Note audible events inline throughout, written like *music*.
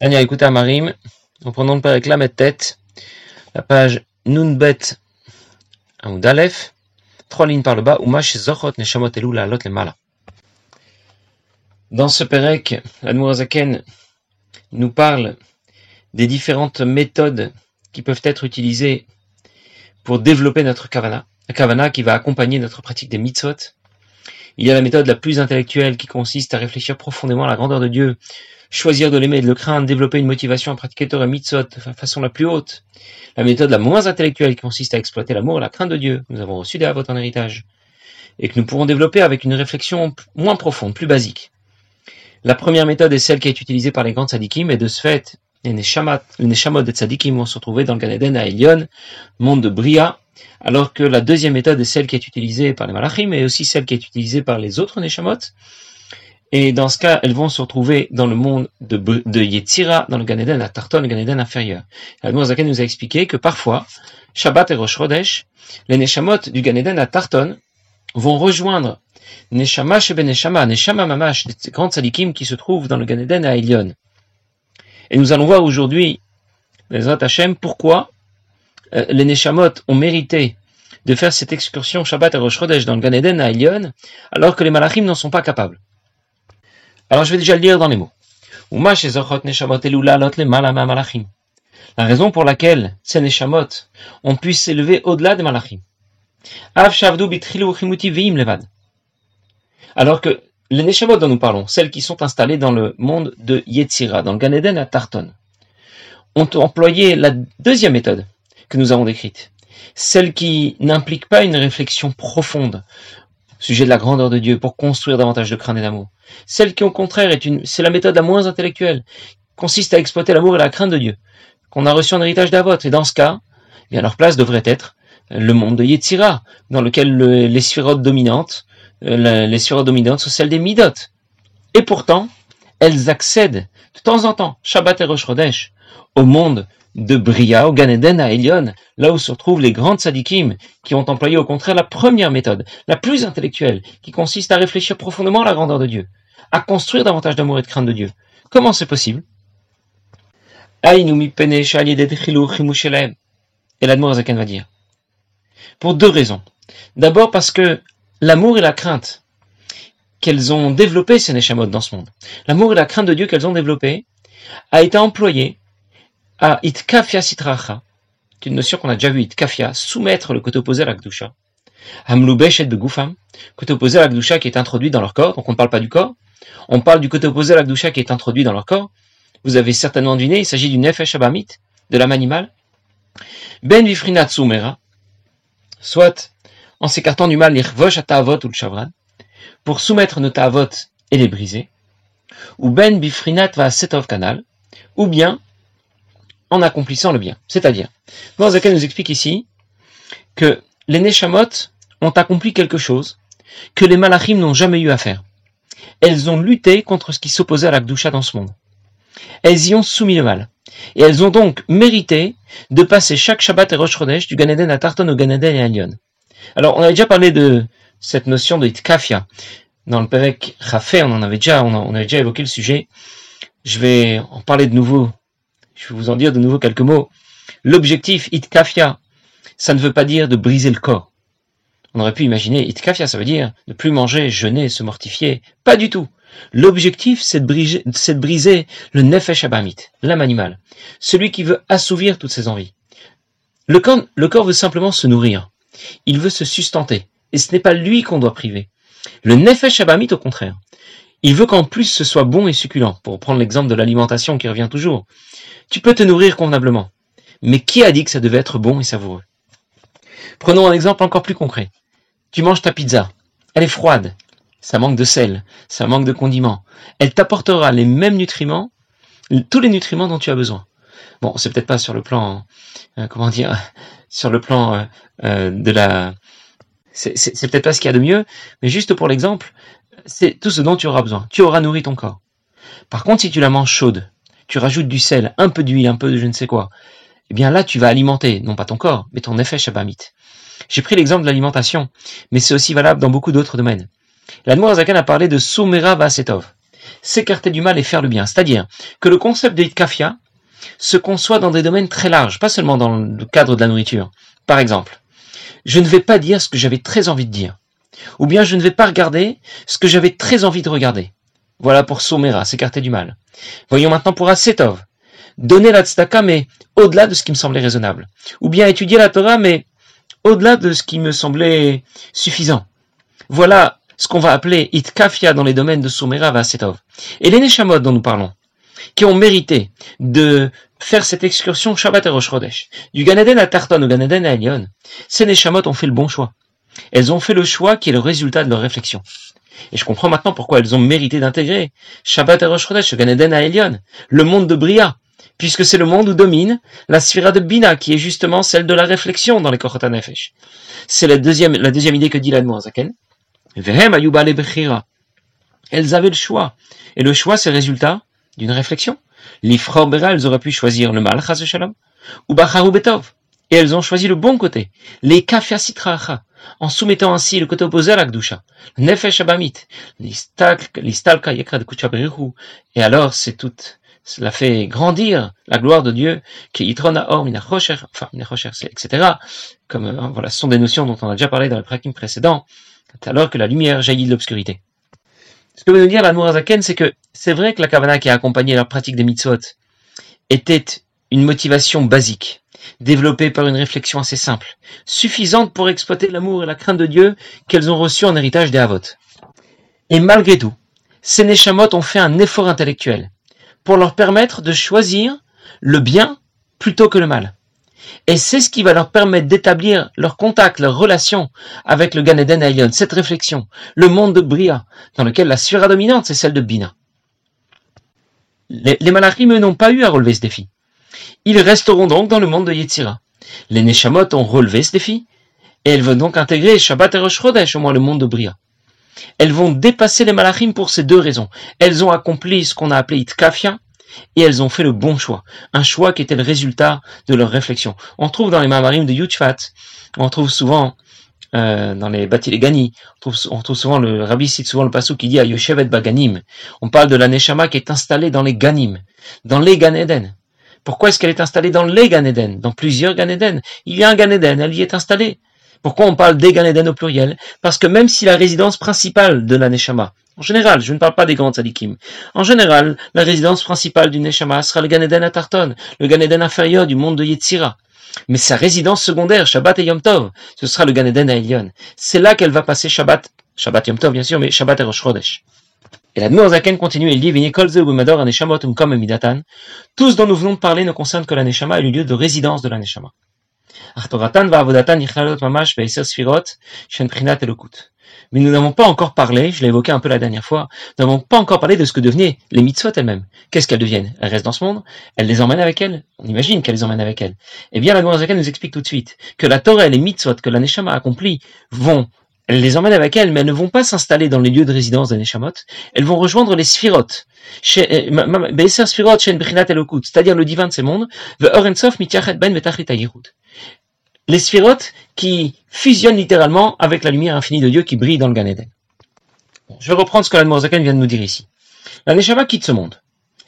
Daniel, écoutez à Marim, en prenant le père la tête, la page Nunbet Aleph, trois lignes par le bas, Umash Zochot Neshamot Elou la Lot Mala. Dans ce Perek, Admorazaken nous parle des différentes méthodes qui peuvent être utilisées pour développer notre kavana, la kavana qui va accompagner notre pratique des mitzvot. Il y a la méthode la plus intellectuelle qui consiste à réfléchir profondément à la grandeur de Dieu, choisir de l'aimer et de le craindre, développer une motivation à pratiquer Torah mitzvot de façon la plus haute. La méthode la moins intellectuelle qui consiste à exploiter l'amour et la crainte de Dieu. Nous avons reçu des avots en héritage. Et que nous pourrons développer avec une réflexion moins profonde, plus basique. La première méthode est celle qui est utilisée par les grands tzadikim, et de ce fait, les neshamot des tzadikim vont se retrouver dans le Gan à Elion, monde de Bria, alors que la deuxième méthode est celle qui est utilisée par les malachim, et aussi celle qui est utilisée par les autres neshamot, et dans ce cas, elles vont se retrouver dans le monde de, de Yetzira, dans le Gan Eden à Tarton, le Gan Eden inférieur. La nous a expliqué que parfois, Shabbat et Rosh Chodesh, les Neshamot du Gan Eden à Tarton vont rejoindre Neshama Shebe Neshama, Neshama Mamash, des grandes salikim qui se trouvent dans le Gan Eden à Elion. Et nous allons voir aujourd'hui, les Hashem, pourquoi euh, les Neshamot ont mérité de faire cette excursion Shabbat et Rosh Chodesh dans le Gan Eden à Elion, alors que les Malachim n'en sont pas capables. Alors je vais déjà le lire dans les mots. La raison pour laquelle ces neshamot ont pu s'élever au-delà des malachim. Alors que les neshamot dont nous parlons, celles qui sont installées dans le monde de Yetzira, dans le Gan Eden à Tarton, ont employé la deuxième méthode que nous avons décrite, celle qui n'implique pas une réflexion profonde sujet de la grandeur de Dieu, pour construire davantage de crainte et d'amour. Celle qui, au contraire, est une, c'est la méthode la moins intellectuelle, consiste à exploiter l'amour et la crainte de Dieu, qu'on a reçu en héritage d'Avot. Et dans ce cas, bien, leur place devrait être le monde de Yetzira, dans lequel les sphérotes dominantes, euh, les dominantes sont celles des Midot. Et pourtant, elles accèdent de temps en temps, Shabbat et Rosh Chodesh, au monde de Bria au Ganeden à Elion, là où se retrouvent les grandes sadikim, qui ont employé au contraire la première méthode, la plus intellectuelle, qui consiste à réfléchir profondément à la grandeur de Dieu, à construire davantage d'amour et de crainte de Dieu. Comment c'est possible? Et l'Admorazaken va dire. Pour deux raisons. D'abord parce que l'amour et la crainte qu'elles ont développé ces Neshamot dans ce monde, l'amour et la crainte de Dieu qu'elles ont développé, a été employé à itkafia sitracha, c'est une notion qu'on a déjà vue, itkafia, soumettre le côté opposé à la gdusha. Hamloubesh et begufam, côté opposé à la gdusha qui est introduit dans leur corps, donc on ne parle pas du corps, on parle du côté opposé à la gdusha qui est introduit dans leur corps. Vous avez certainement deviné, il s'agit du nefesh abamit, de l'âme animale. Ben vifrinat sumera, soit en s'écartant du mal, l'irvosh atavot ou le chavran, pour soumettre nos ta'avot et les briser, ou ben bifrinat va setov canal, ou bien en accomplissant le bien. C'est-à-dire, Morzaka nous explique ici que les Neshamot ont accompli quelque chose que les Malachim n'ont jamais eu à faire. Elles ont lutté contre ce qui s'opposait à la Gdusha dans ce monde. Elles y ont soumis le mal. Et elles ont donc mérité de passer chaque Shabbat et Rosh Chodesh du Ganaden à Tarton au Ganaden et à Lyon. Alors, on avait déjà parlé de cette notion de Itkafia. Dans le Perek Rafé, on en avait déjà, avait déjà évoqué le sujet. Je vais en parler de nouveau je vais vous en dire de nouveau quelques mots. L'objectif itkafia, ça ne veut pas dire de briser le corps. On aurait pu imaginer itkafia, ça veut dire ne plus manger, jeûner, se mortifier. Pas du tout. L'objectif, c'est de, briser, de briser le nefesh abamit, l'âme animale, celui qui veut assouvir toutes ses envies. Le corps, le corps veut simplement se nourrir. Il veut se sustenter. Et ce n'est pas lui qu'on doit priver. Le nefesh abamit, au contraire. Il veut qu'en plus ce soit bon et succulent, pour prendre l'exemple de l'alimentation qui revient toujours. Tu peux te nourrir convenablement. Mais qui a dit que ça devait être bon et savoureux? Prenons un exemple encore plus concret. Tu manges ta pizza. Elle est froide. Ça manque de sel. Ça manque de condiments. Elle t'apportera les mêmes nutriments, tous les nutriments dont tu as besoin. Bon, c'est peut-être pas sur le plan, euh, comment dire, *laughs* sur le plan euh, euh, de la, c'est peut-être pas ce qu'il y a de mieux, mais juste pour l'exemple, c'est tout ce dont tu auras besoin. Tu auras nourri ton corps. Par contre, si tu la manges chaude, tu rajoutes du sel, un peu d'huile, un peu de je ne sais quoi, eh bien là, tu vas alimenter, non pas ton corps, mais ton effet shabamit. J'ai pris l'exemple de l'alimentation, mais c'est aussi valable dans beaucoup d'autres domaines. L'Admorazakan a parlé de Soumera Vasetov. s'écarter du mal et faire le bien. C'est-à-dire que le concept de Hitkafia se conçoit dans des domaines très larges, pas seulement dans le cadre de la nourriture. Par exemple, je ne vais pas dire ce que j'avais très envie de dire. Ou bien je ne vais pas regarder ce que j'avais très envie de regarder. Voilà pour Somera, s'écarter du mal. Voyons maintenant pour Asetov. Donner la tzedaka, mais au-delà de ce qui me semblait raisonnable. Ou bien étudier la Torah, mais au-delà de ce qui me semblait suffisant. Voilà ce qu'on va appeler itkafia dans les domaines de Somera Vasetov. Et les Neshamot dont nous parlons, qui ont mérité de faire cette excursion Shabbat et Rosh du Ganeden à Tarton au Ganeden à Elion, ces Neshamot ont fait le bon choix. Elles ont fait le choix qui est le résultat de leur réflexion. Et je comprends maintenant pourquoi elles ont mérité d'intégrer Shabbat et Rosh Chodesh, Ganeden à Elion, le monde de Bria, puisque c'est le monde où domine la sphira de Bina, qui est justement celle de la réflexion dans les Kochot Nefesh. C'est la deuxième, la deuxième idée que dit. Vehem ayuba Elles avaient le choix. Et le choix, c'est le résultat d'une réflexion. L'Ifror Bera, elles auraient pu choisir le mal, chas shalom, ou Bacharu Betov. Et elles ont choisi le bon côté, les Kafia Sitracha, en soumettant ainsi le côté opposé à la Gdusha, Nefesh Abamit, l'Istalka Yekra de Et alors, c'est tout, cela fait grandir la gloire de Dieu, qui Yitrona Or Minachocher, enfin Minachocher, etc. Comme, euh, voilà, ce sont des notions dont on a déjà parlé dans le prakim précédent, alors que la lumière jaillit de l'obscurité. Ce que veut nous dire la Zaken, c'est que c'est vrai que la Kavana qui a accompagné leur pratique des mitzvot était une motivation basique, développée par une réflexion assez simple, suffisante pour exploiter l'amour et la crainte de Dieu qu'elles ont reçu en héritage des Havot. Et malgré tout, ces Neshamot ont fait un effort intellectuel pour leur permettre de choisir le bien plutôt que le mal. Et c'est ce qui va leur permettre d'établir leur contact, leur relation avec le Gan Eden cette réflexion, le monde de Bria, dans lequel la sphère dominante, c'est celle de Bina. Les, malachim, n'ont pas eu à relever ce défi. Ils resteront donc dans le monde de Yetzira. Les Neshamot ont relevé ce défi, et elles vont donc intégrer Shabbat et Rosh Chodesh, au moins le monde de Bria. Elles vont dépasser les malachim pour ces deux raisons. Elles ont accompli ce qu'on a appelé Itkafia, et elles ont fait le bon choix, un choix qui était le résultat de leur réflexion. On trouve dans les Mamarim de Yuchfat, on trouve souvent euh, dans les Batilegani, on trouve, on trouve souvent le Rabbi cite souvent le passou qui dit à Yoshevet Baganim. On parle de la Neshama qui est installée dans les Ganim, dans les Gan Eden. Pourquoi est-ce qu'elle est installée dans les Gan Eden, dans plusieurs Gan Eden Il y a un Gan Eden, elle y est installée. Pourquoi on parle des Gan Eden au pluriel? Parce que même si la résidence principale de la Neshama, en général, je ne parle pas des grands tzadikim. En général, la résidence principale du Neshama sera le Ganeden à Tarton, le Ganeden inférieur du monde de Yetzira. Mais sa résidence secondaire, Shabbat et Yom Tov, ce sera le Ganeden à Elion. C'est là qu'elle va passer Shabbat, Shabbat Yom Tov bien sûr, mais Shabbat et Rosh Chodesh. Et la Zaken continue, il dit, Midatan. Tous dont nous venons de parler ne concernent que la Neshama et le lieu de résidence de la Neshama. Mais nous n'avons pas encore parlé, je l'ai évoqué un peu la dernière fois, nous n'avons pas encore parlé de ce que devenaient les mitzvot elles-mêmes. Qu'est-ce qu'elles deviennent? Elles restent dans ce monde, elles les emmènent avec elles, on imagine qu'elles les emmènent avec elles. Eh bien, la Zaken nous explique tout de suite que la Torah et les mitzvot que la Neshama accomplit vont elles les emmènent avec elles, mais elles ne vont pas s'installer dans les lieux de résidence des Neshamot. Elles vont rejoindre les Sphirot. Euh, c'est-à-dire le divin de ces mondes. Ben les sphirotes qui fusionnent littéralement avec la lumière infinie de Dieu qui brille dans le Gan Eden. je vais reprendre ce que l'Admorazaken vient de nous dire ici. La Neshama quitte ce monde.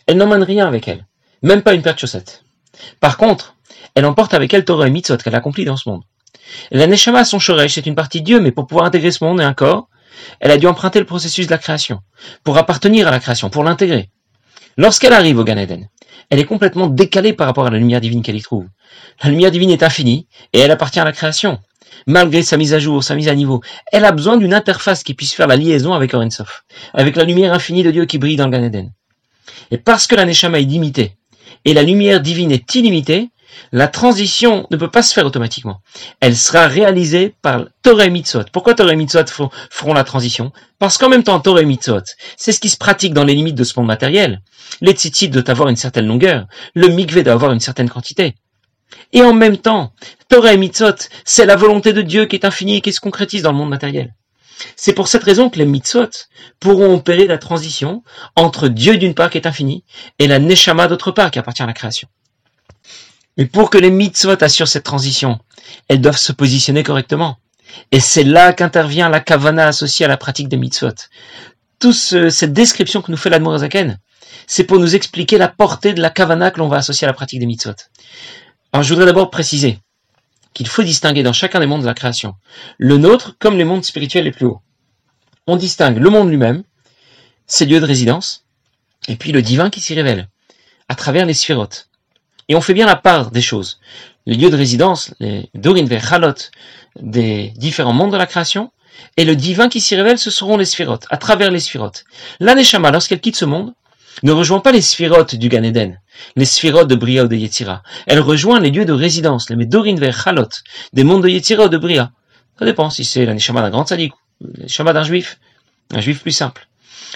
Elle n'emmène rien avec elle, même pas une paire de chaussettes. Par contre, elle emporte avec elle Torah et Mitzvot qu'elle accomplit dans ce monde. la Neshama, son Shoresh, c'est une partie de Dieu, mais pour pouvoir intégrer ce monde et un corps, elle a dû emprunter le processus de la création, pour appartenir à la création, pour l'intégrer. Lorsqu'elle arrive au Gan Eden, elle est complètement décalée par rapport à la lumière divine qu'elle y trouve. La lumière divine est infinie et elle appartient à la création. Malgré sa mise à jour, sa mise à niveau, elle a besoin d'une interface qui puisse faire la liaison avec Orensof, avec la lumière infinie de Dieu qui brille dans le Gan Eden. Et parce que la Neshama est limitée et la lumière divine est illimitée, la transition ne peut pas se faire automatiquement. Elle sera réalisée par Torah et Mitzvot. Pourquoi Torah et Mitzvot feront la transition? Parce qu'en même temps, Torah et Mitzvot, c'est ce qui se pratique dans les limites de ce monde matériel. Les tzitzit doivent avoir une certaine longueur. Le mikveh doit avoir une certaine quantité. Et en même temps, Torah et Mitzvot, c'est la volonté de Dieu qui est infinie et qui se concrétise dans le monde matériel. C'est pour cette raison que les mitzvot pourront opérer la transition entre Dieu d'une part qui est infini et la neshama d'autre part qui appartient à la création. Mais pour que les mitzvot assurent cette transition, elles doivent se positionner correctement. Et c'est là qu'intervient la kavana associée à la pratique des mitzvot. toute cette description que nous fait l'Admorazaken, c'est pour nous expliquer la portée de la kavana que l'on va associer à la pratique des mitzvot. Alors je voudrais d'abord préciser qu'il faut distinguer dans chacun des mondes de la création, le nôtre comme les mondes spirituels les plus hauts. On distingue le monde lui-même, ses lieux de résidence, et puis le divin qui s'y révèle, à travers les sphérotes. Et on fait bien la part des choses. Les lieux de résidence, les Dorin Chalot des différents mondes de la création, et le divin qui s'y révèle, ce seront les sphérotes, à travers les sphérotes. L'Aneshama, lorsqu'elle quitte ce monde, ne rejoint pas les sphérotes du Gan Eden, les sphérotes de Bria ou de Yetzira. Elle rejoint les lieux de résidence, les Medorin vers Chalot, des mondes de Yetzira ou de Bria. Ça dépend si c'est l'Aneshama d'un grand sadique, l'Aneshama d'un juif, un juif plus simple.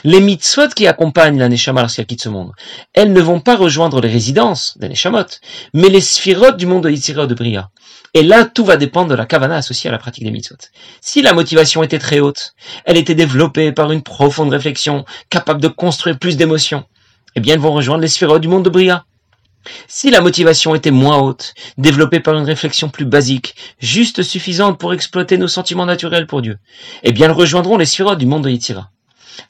Les mitzvot qui accompagnent la Neshama lorsqu'elle quitte ce monde, elles ne vont pas rejoindre les résidences des Neshamot, mais les sphérotes du monde de Yitzhira de Bria. Et là, tout va dépendre de la kavana associée à la pratique des mitzvot. Si la motivation était très haute, elle était développée par une profonde réflexion, capable de construire plus d'émotions, eh bien, elles vont rejoindre les sphérotes du monde de Bria. Si la motivation était moins haute, développée par une réflexion plus basique, juste suffisante pour exploiter nos sentiments naturels pour Dieu, eh bien, elles rejoindront les sphérotes du monde de Yitzhira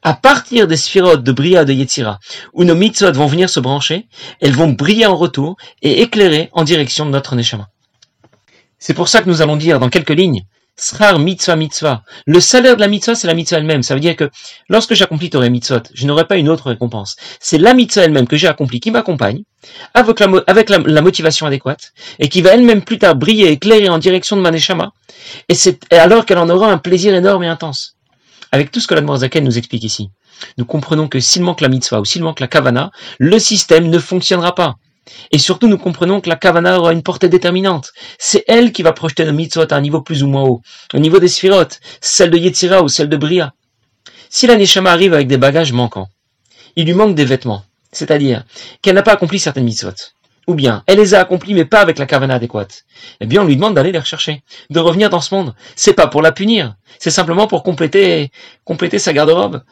à partir des sphérotes de Bria de Yetzira, où nos mitzvot vont venir se brancher, elles vont briller en retour et éclairer en direction de notre Neshama. C'est pour ça que nous allons dire dans quelques lignes, Srar mitzvah mitzvah. Le salaire de la mitzvah, c'est la mitzvah elle-même. Ça veut dire que lorsque j'accomplis Torah mitzvot, je n'aurai pas une autre récompense. C'est la mitzvah elle-même que j'ai accomplie qui m'accompagne, avec, la, motivation adéquate, et qui va elle-même plus tard briller, éclairer en direction de ma Neshama, et c'est alors qu'elle en aura un plaisir énorme et intense. Avec tout ce que l'Admorazaken nous explique ici, nous comprenons que s'il manque la mitzvah ou s'il manque la kavana, le système ne fonctionnera pas. Et surtout, nous comprenons que la kavana aura une portée déterminante. C'est elle qui va projeter nos mitzvot à un niveau plus ou moins haut, au niveau des sphirotes, celle de Yetzira ou celle de Bria. Si la Neshama arrive avec des bagages manquants, il lui manque des vêtements, c'est-à-dire qu'elle n'a pas accompli certaines mitzvot, ou bien elle les a accomplies mais pas avec la kavana adéquate, eh bien on lui demande d'aller les rechercher, de revenir dans ce monde. C'est pas pour la punir, c'est simplement pour compléter, compléter sa garde-robe.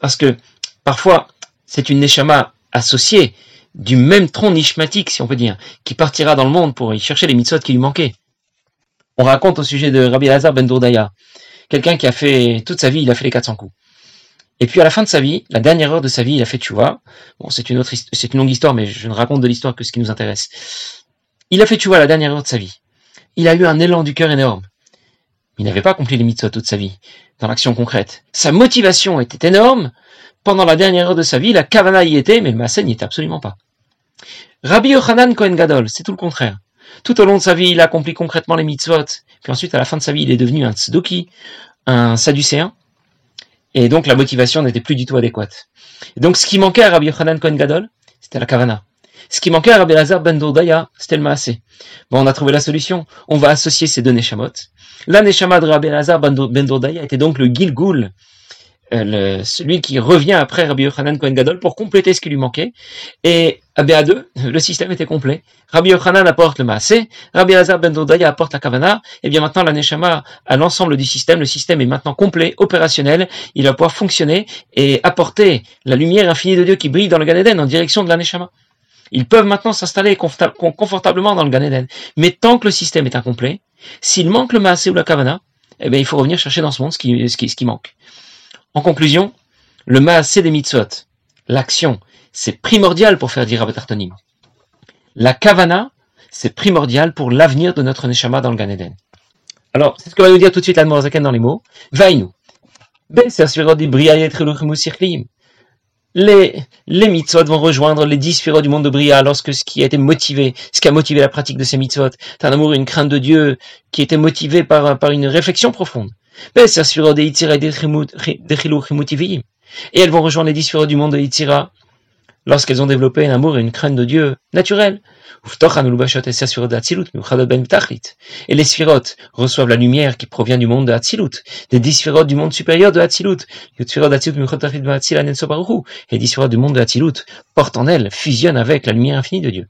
Parce que parfois c'est une neshama associée du même tronc nishmatique, si on peut dire, qui partira dans le monde pour y chercher les mitzvot qui lui manquaient. On raconte au sujet de Rabbi Lazar ben Dourdaya, quelqu'un qui a fait toute sa vie, il a fait les 400 coups. Et puis à la fin de sa vie, la dernière heure de sa vie, il a fait vois. Bon, c'est une autre, c'est une longue histoire, mais je ne raconte de l'histoire que ce qui nous intéresse. Il a fait vois la dernière heure de sa vie. Il a eu un élan du cœur énorme. Il n'avait pas accompli les mitzvot toute sa vie, dans l'action concrète. Sa motivation était énorme. Pendant la dernière heure de sa vie, la kavana y était, mais le massé n'y était absolument pas. Rabbi Yochanan Kohen Gadol, c'est tout le contraire. Tout au long de sa vie, il a accompli concrètement les mitzvot. Puis ensuite, à la fin de sa vie, il est devenu un tzduki, un sadducéen. Et donc la motivation n'était plus du tout adéquate. Donc ce qui manquait à Rabbi Yochanan Kohen Gadol, c'était la kavana. Ce qui manquait à Rabbi Lazar ben Doudaya, c'était le maasé. Bon, on a trouvé la solution. On va associer ces deux neshamot. La neshama de Rabbi Lazar ben, ben Doudaya était donc le Gilgul, euh, celui qui revient après Rabbi Yochanan Kohen Gadol pour compléter ce qui lui manquait. Et à BA2, le système était complet. Rabbi Yochanan apporte le Maasé, Rabbi Hazar ben Dodaya apporte la Kavana, et bien maintenant la Neshama a l'ensemble du système. Le système est maintenant complet, opérationnel. Il va pouvoir fonctionner et apporter la lumière infinie de Dieu qui brille dans le Gan Eden en direction de la Neshama. Ils peuvent maintenant s'installer confortablement dans le Gan Eden. Mais tant que le système est incomplet, s'il manque le Maasé ou la Kavana, eh bien, il faut revenir chercher dans ce monde ce qui manque. En conclusion, le Maasé des mitzvot, l'action, c'est primordial pour faire dire Tartonim. La Kavana, c'est primordial pour l'avenir de notre Neshama dans le Gan Eden. Alors, c'est ce que va nous dire tout de suite l'Admorazaken dans les mots. Vainu. Les, les mitzvot vont rejoindre les dix du monde de Bria lorsque ce qui a été motivé, ce qui a motivé la pratique de ces mitzvot, c'est un amour une crainte de Dieu qui était motivé par, par une réflexion profonde. Et elles vont rejoindre les dix du monde de Yitzira lorsqu'elles ont développé un amour et une crainte de Dieu naturel. Et les sphirotes reçoivent la lumière qui provient du monde de Hatzilut, des dix du monde supérieur de Hatzilut. Et les dix du monde de Hatzilut portent en elles, fusionnent avec la lumière infinie de Dieu.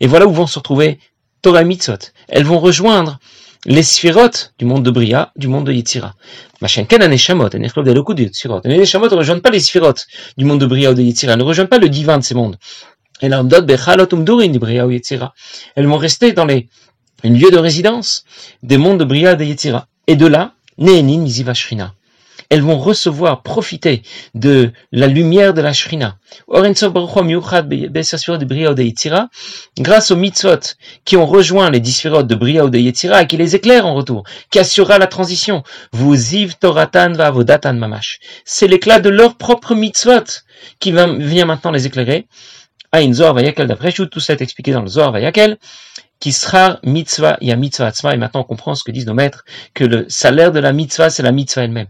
Et voilà où vont se retrouver Torah et Mitzvot. Elles vont rejoindre les sphirotes du monde de Bria, du monde de Yitzira. Machenken aneshamot, aneshamot de l'oku de Yitzirot. Les neshamot ne rejoignent pas les sphirotes du monde de Bria ou de Yitzira, ne rejoignent pas le divin de ces mondes. Elles vont rester dans les lieux de résidence des mondes de Bria et de Yitzira. Et de là, Nehenin Miziva elles vont recevoir, profiter de la lumière de la Shrina. Grâce aux mitzvot qui ont rejoint les dix de Bria ou de Yetzira et qui les éclairent en retour, qui assurera la transition. Vous Toratan va vodatan mamash. C'est l'éclat de leur propre mitzvot qui vient maintenant les éclairer. In Zohar Vayakel, d'après tout ça est expliqué dans le Zohar Vayakel sera mitzvah, il y a mitzvah atzma, et maintenant on comprend ce que disent nos maîtres, que le salaire de la mitzvah, c'est la mitzvah elle-même.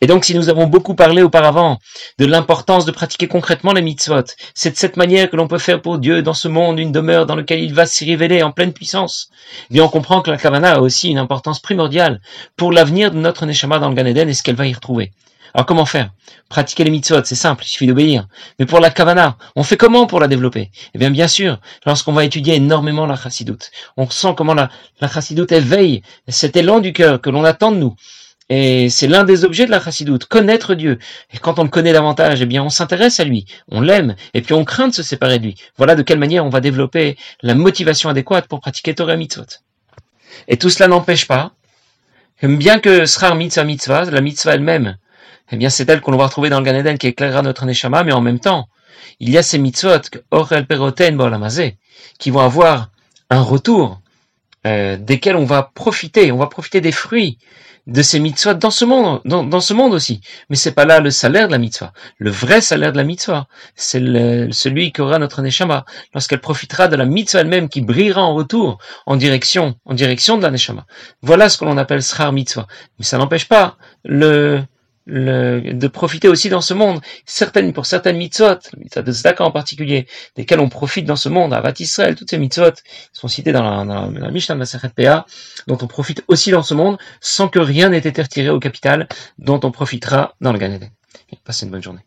Et donc, si nous avons beaucoup parlé auparavant de l'importance de pratiquer concrètement les mitzvot, c'est de cette manière que l'on peut faire pour Dieu dans ce monde une demeure dans lequel il va s'y révéler en pleine puissance. Eh bien, on comprend que la kavana a aussi une importance primordiale pour l'avenir de notre neshama dans le Gan Eden et ce qu'elle va y retrouver. Alors comment faire? Pratiquer les mitzvot, c'est simple, il suffit d'obéir. Mais pour la kavana, on fait comment pour la développer? Eh bien bien sûr, lorsqu'on va étudier énormément la chassidoute, on sent comment la, la chassidoute éveille cet élan du cœur que l'on attend de nous. Et c'est l'un des objets de la chassidoute, connaître Dieu. Et quand on le connaît davantage, eh bien on s'intéresse à lui, on l'aime, et puis on craint de se séparer de lui. Voilà de quelle manière on va développer la motivation adéquate pour pratiquer Torah mitzvot. Et tout cela n'empêche pas, bien que sera mitzvah mitzvah, la mitzvah elle-même, eh bien c'est elle qu'on va retrouver dans le Gan Eden qui éclairera notre neshama, mais en même temps, il y a ces mitzvot, orel peroten qui vont avoir un retour, euh, desquels on va profiter, on va profiter des fruits de ces mitzvot dans ce monde, dans, ce monde aussi. Mais c'est pas là le salaire de la mitzvah. Le vrai salaire de la mitzvah, c'est celui qu'aura notre neshama lorsqu'elle profitera de la mitzvah elle-même qui brillera en retour en direction, en direction de la neshama. Voilà ce que l'on appelle srar mitzvah. Mais ça n'empêche pas le, de profiter aussi dans ce monde. Certaines, pour certaines mitzvot, le mitzvot de Zdaka en particulier, desquelles on profite dans ce monde, Avat Israël, toutes ces mitzvot sont citées dans la, dans la Mishnah de la dont on profite aussi dans ce monde, sans que rien n'ait été retiré au capital, dont on profitera dans le Gan Eden. Passez une bonne journée.